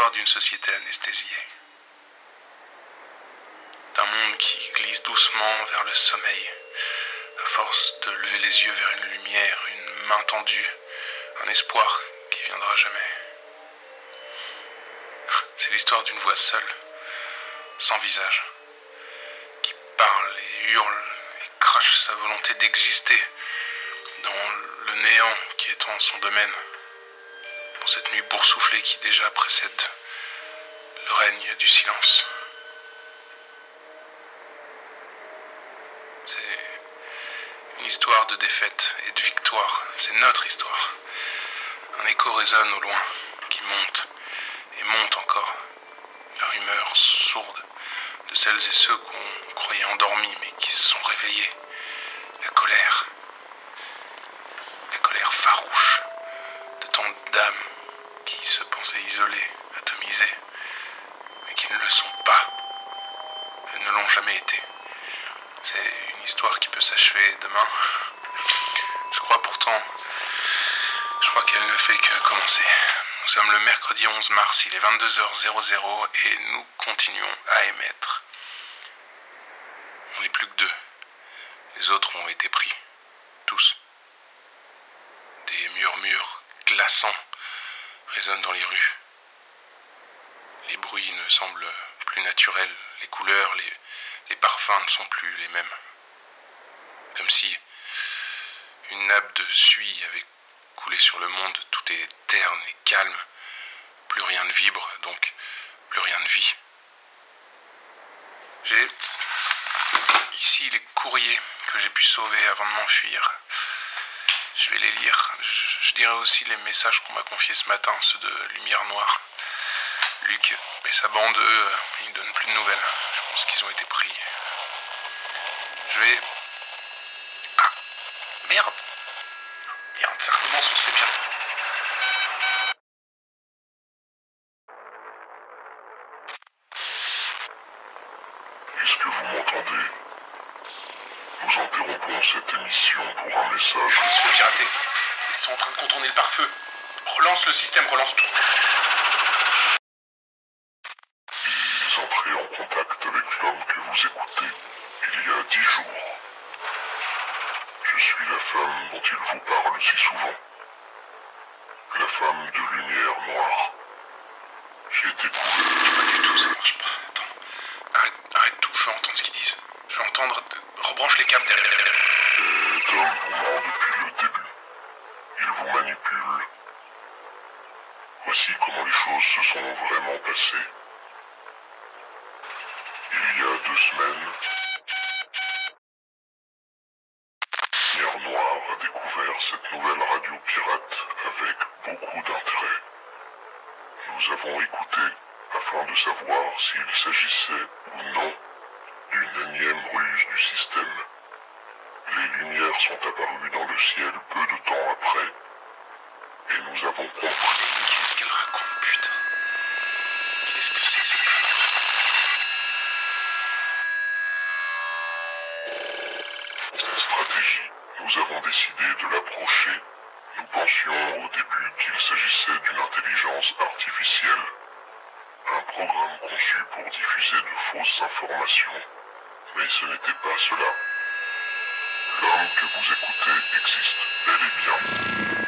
l'histoire d'une société anesthésiée. D'un monde qui glisse doucement vers le sommeil, à force de lever les yeux vers une lumière, une main tendue, un espoir qui viendra jamais. C'est l'histoire d'une voix seule, sans visage, qui parle et hurle et crache sa volonté d'exister dans le néant qui est en son domaine, cette nuit boursouflée qui déjà précède le règne du silence. C'est une histoire de défaite et de victoire, c'est notre histoire. Un écho résonne au loin, qui monte et monte encore. La rumeur sourde de celles et ceux qu'on croyait endormis mais qui se sont réveillés. La colère. La colère farouche de tant d'âmes qui se pensaient isolées, atomisées, mais qui ne le sont pas. Elles ne l'ont jamais été. C'est une histoire qui peut s'achever demain. Je crois pourtant, je crois qu'elle ne fait que commencer. Nous sommes le mercredi 11 mars, il est 22h00 et nous continuons à émettre. On n'est plus que deux. Les autres ont été pris. Tous. Des murmures glaçants résonnent dans les rues. Les bruits ne semblent plus naturels. Les couleurs, les, parfums ne sont plus les mêmes. Comme si une nappe de suie avait coulé sur le monde, tout est terne et calme, plus rien ne vibre, donc plus rien ne vit. J'ai ici les courriers que j'ai pu sauver avant de m'enfuir. Je vais les lire. Je, dirai aussi les messages qu'on m'a confiés ce matin, ceux de Lumière Noire. Luc et sa bande, eux, ils ne donnent plus de nouvelles. Je pense qu'ils ont été pris. Je vais. Ah Merde Merde, ça recommence, on se fait bien. Est-ce que vous m'entendez? Nous interrompons cette émission pour un message. Fait pirater. Ils sont en train de contourner le pare-feu. Relance le système, relance tout. Ils entraient en contact avec l'homme que vous écoutez il y a dix jours. Je suis la femme dont il vous parle si souvent. La femme de lumière noire. J'ai été couvert. Pas du tout, ça marche pas. Attends. Arrête, arrête tout, je veux entendre ce qu'ils disent. Je veux entendre. Rebranche les câbles derrière. Cet homme vous ment depuis le début. Il vous manipule. Voici comment les choses se sont vraiment passées. Il y a deux semaines, Lumière Noire a découvert cette nouvelle radio pirate avec beaucoup d'intérêt. Nous avons écouté afin de savoir s'il s'agissait ou non énième ruse du système. Les lumières sont apparues dans le ciel peu de temps après, et nous avons compris Qu'est-ce qu'elle raconte, putain? Qu'est-ce que c'est Cette stratégie, nous avons décidé de l'approcher. Nous pensions au début qu'il s'agissait d'une intelligence artificielle, un programme conçu pour diffuser de fausses informations. Mais ce n'était pas cela. L'homme que vous écoutez existe bel et bien.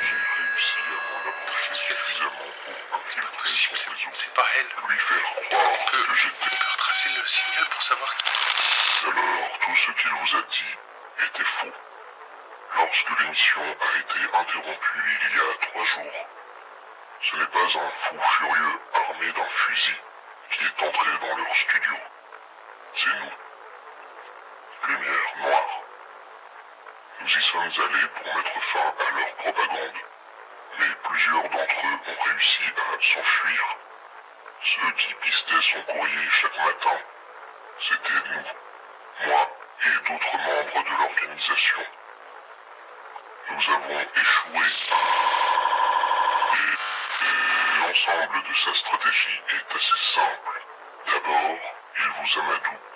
J'ai réussi à m'en approcher suffisamment pour infiltrer son réseau, c'est pas elle. lui faire croire On peut, que on j'étais peut retracer le signal pour savoir qui. Alors, tout ce qu'il vous a dit était faux. Lorsque l'émission a été interrompue il y a trois jours, ce n'est pas un fou furieux armé d'un fusil qui est entré dans leur studio. C'est nous. Lumière noire. Nous y sommes allés pour mettre fin à leur propagande. Mais plusieurs d'entre eux ont réussi à s'enfuir. Ceux qui pistaient son courrier chaque matin, c'était nous moi et d'autres membres de l'organisation. Nous avons échoué. Et, l'ensemble de sa stratégie est assez simple. D'abord, il vous amadoue.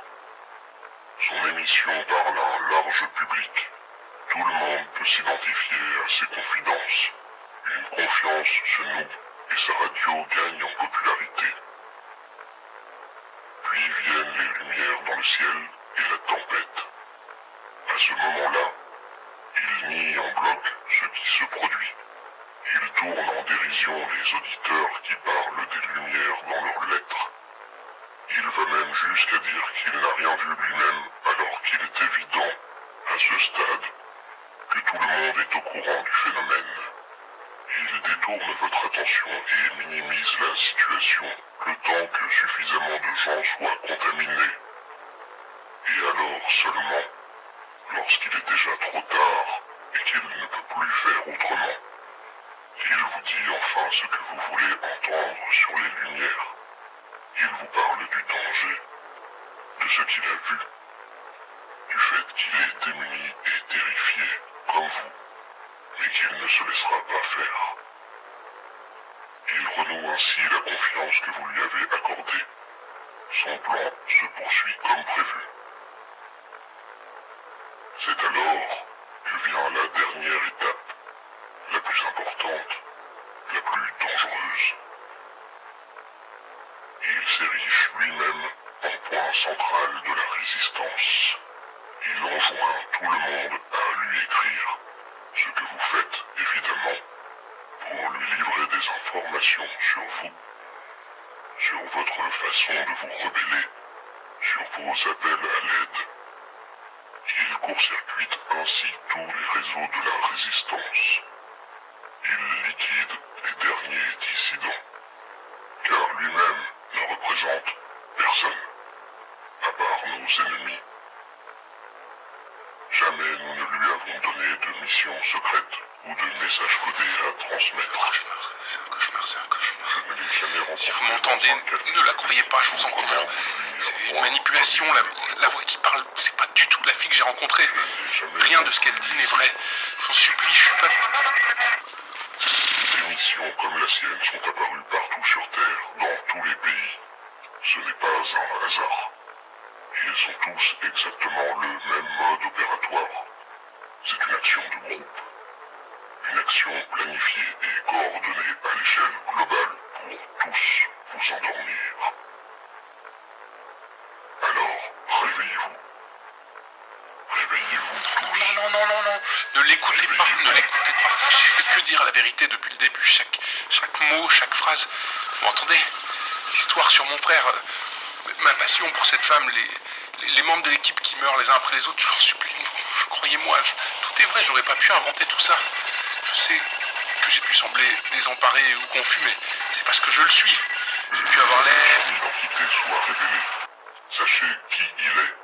Son émission parle à un large public. Tout le monde peut s'identifier à ses confidences. Une confiance se noue et sa radio gagnent en popularité. Puis viennent les lumières dans le ciel et la tempête. À ce moment-là, il nie en bloc ce qui se produit. Il tourne en dérision les auditeurs qui parlent des lumières dans leurs lettres. Il va même jusqu'à dire qu'il n'a rien vu lui-même alors qu'il est évident, à ce stade, que tout le monde est au courant du phénomène. Il détourne votre attention et minimise la situation le temps que suffisamment de gens soient contaminés. Et alors seulement, lorsqu'il est déjà trop tard et qu'il ne peut plus faire autrement, il vous dit enfin ce que vous voulez entendre sur les lumières. Il vous parle du danger, de ce qu'il a vu, du fait qu'il est démuni et terrifié, comme vous, mais qu'il ne se laissera pas faire. Il renoue ainsi la confiance que vous lui avez accordée. Son plan se poursuit comme prévu. C'est alors que vient la dernière étape, la plus importante, la plus dangereuse. Il s'érige lui-même en point central de la résistance. Il enjoint tout le monde à lui écrire, ce que vous faites évidemment, pour lui livrer des informations sur vous, sur votre façon de vous rebeller, sur vos appels à l'aide. Il court-circuite ainsi tous les réseaux de la résistance. Il liquide les derniers dissidents, car lui-même ne représente personne, à part nos ennemis. Jamais nous ne lui avons donné de mission secrète ou de message codé à transmettre. Cauchemar, c'est un cauchemar, c'est un cauchemar. Je ne l'ai jamais rencontré Si vous m'entendez, ne la croyez pas, je vous en conjure. C'est une manipulation, la, la voix qui parle, c'est pas du tout la fille que j'ai rencontrée. Rien de ce qu'elle dit n'est vrai. Je vous en supplie, je suis pas... Comme la sienne sont apparues partout sur Terre, dans tous les pays. Ce n'est pas un hasard. Ils ont tous exactement le même mode opératoire. C'est une action de groupe. Une action planifiée et coordonnée à l'échelle globale pour tous vous endormir. Alors, réveillez-vous. Réveillez-vous Non, tous. non, non, non, non, ne l'écoutez pas, ne l'écoutez pas. J'ai fait que dire la vérité depuis le début, chaque, mot, chaque phrase. Vous entendez L'histoire sur mon frère, euh, ma passion pour cette femme, les, membres de l'équipe qui meurent les uns après les autres, je en supplie, je- croyez-moi, je- tout est vrai, j'aurais pas pu inventer tout ça. Je sais que j'ai pu sembler désemparé ou confus, mais c'est parce que je le suis. J'ai pu avoir l'air... Son identité soit révélée. Sachez qui il est.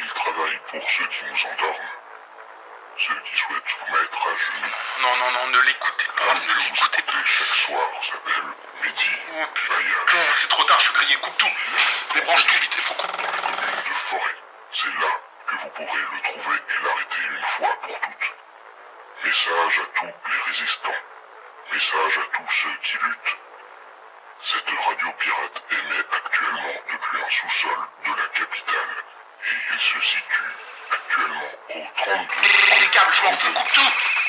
Il travaille pour ceux qui nous endorment. Ceux qui souhaitent vous mettre à genoux. Non, non, non, ne l'écoutez pas, ne l'écoutez pas. chaque soir s'appelle Mehdi Oh, putain, c'est trop tard, je suis grillé, coupe tout. Débranche tout vite, il faut couper. De forêt. C'est là que vous pourrez le trouver et l'arrêter une fois pour toutes. Message à tous les résistants. Message à tous ceux qui luttent. Cette radio pirate émet actuellement depuis un sous-sol de la capitale et il se situe actuellement au 32. Les câbles, je m'en fous, coupe tout